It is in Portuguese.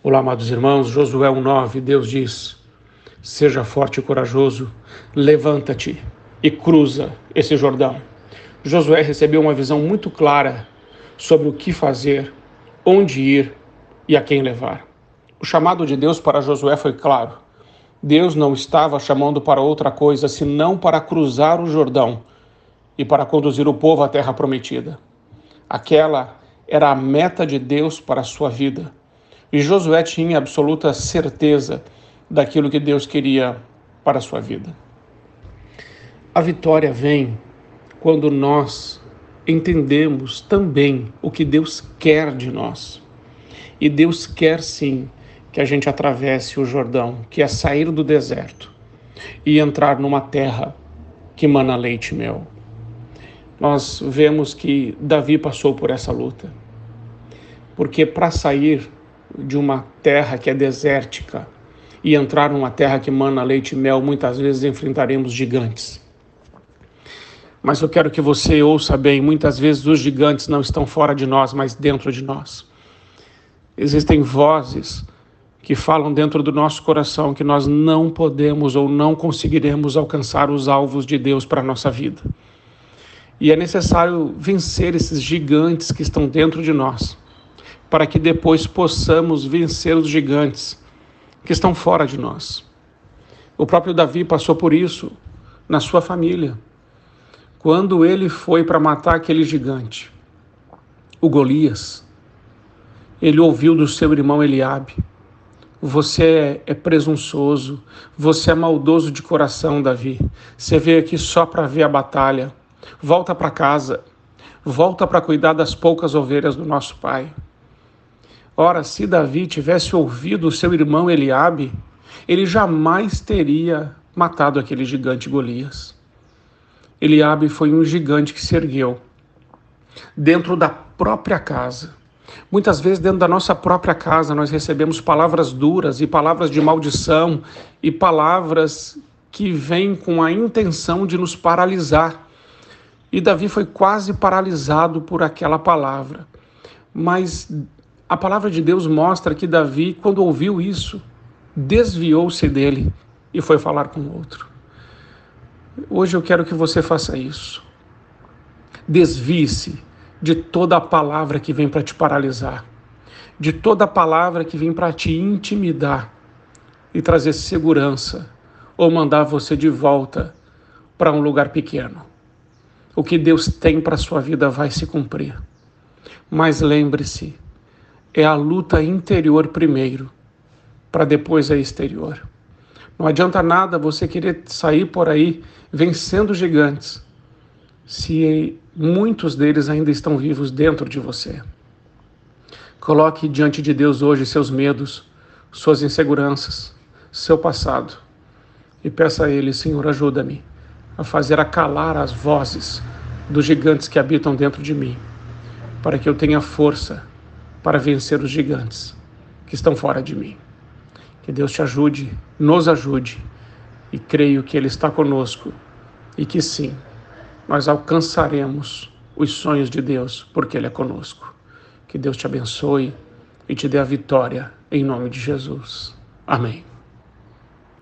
Olá, amados irmãos, Josué 1,9, Deus diz: Seja forte e corajoso, levanta-te e cruza esse Jordão. Josué recebeu uma visão muito clara sobre o que fazer, onde ir e a quem levar. O chamado de Deus para Josué foi claro. Deus não estava chamando para outra coisa senão para cruzar o Jordão e para conduzir o povo à terra prometida. Aquela era a meta de Deus para a sua vida. E Josué tinha absoluta certeza daquilo que Deus queria para a sua vida. A vitória vem quando nós entendemos também o que Deus quer de nós. E Deus quer sim que a gente atravesse o Jordão, que é sair do deserto e entrar numa terra que mana leite e mel. Nós vemos que Davi passou por essa luta. Porque para sair de uma terra que é desértica e entrar numa terra que mana leite e mel, muitas vezes enfrentaremos gigantes. Mas eu quero que você ouça bem: muitas vezes os gigantes não estão fora de nós, mas dentro de nós. Existem vozes que falam dentro do nosso coração que nós não podemos ou não conseguiremos alcançar os alvos de Deus para a nossa vida. E é necessário vencer esses gigantes que estão dentro de nós para que depois possamos vencer os gigantes que estão fora de nós. O próprio Davi passou por isso na sua família. Quando ele foi para matar aquele gigante, o Golias, ele ouviu do seu irmão Eliabe: Você é presunçoso, você é maldoso de coração, Davi. Você veio aqui só para ver a batalha. Volta para casa, volta para cuidar das poucas ovelhas do nosso pai. Ora, se Davi tivesse ouvido seu irmão Eliabe, ele jamais teria matado aquele gigante Golias. Eliabe foi um gigante que se ergueu dentro da própria casa. Muitas vezes, dentro da nossa própria casa, nós recebemos palavras duras e palavras de maldição e palavras que vêm com a intenção de nos paralisar. E Davi foi quase paralisado por aquela palavra. Mas a palavra de Deus mostra que Davi, quando ouviu isso, desviou-se dele e foi falar com outro. Hoje eu quero que você faça isso. Desvie-se de toda a palavra que vem para te paralisar, de toda a palavra que vem para te intimidar e trazer segurança ou mandar você de volta para um lugar pequeno. O que Deus tem para sua vida vai se cumprir. Mas lembre-se, é a luta interior primeiro, para depois a exterior. Não adianta nada você querer sair por aí vencendo gigantes, se muitos deles ainda estão vivos dentro de você. Coloque diante de Deus hoje seus medos, suas inseguranças, seu passado e peça a Ele, Senhor, ajuda-me a fazer acalar as vozes dos gigantes que habitam dentro de mim, para que eu tenha força para vencer os gigantes que estão fora de mim. Que Deus te ajude, nos ajude, e creio que Ele está conosco e que sim, nós alcançaremos os sonhos de Deus, porque Ele é conosco. Que Deus te abençoe e te dê a vitória, em nome de Jesus. Amém.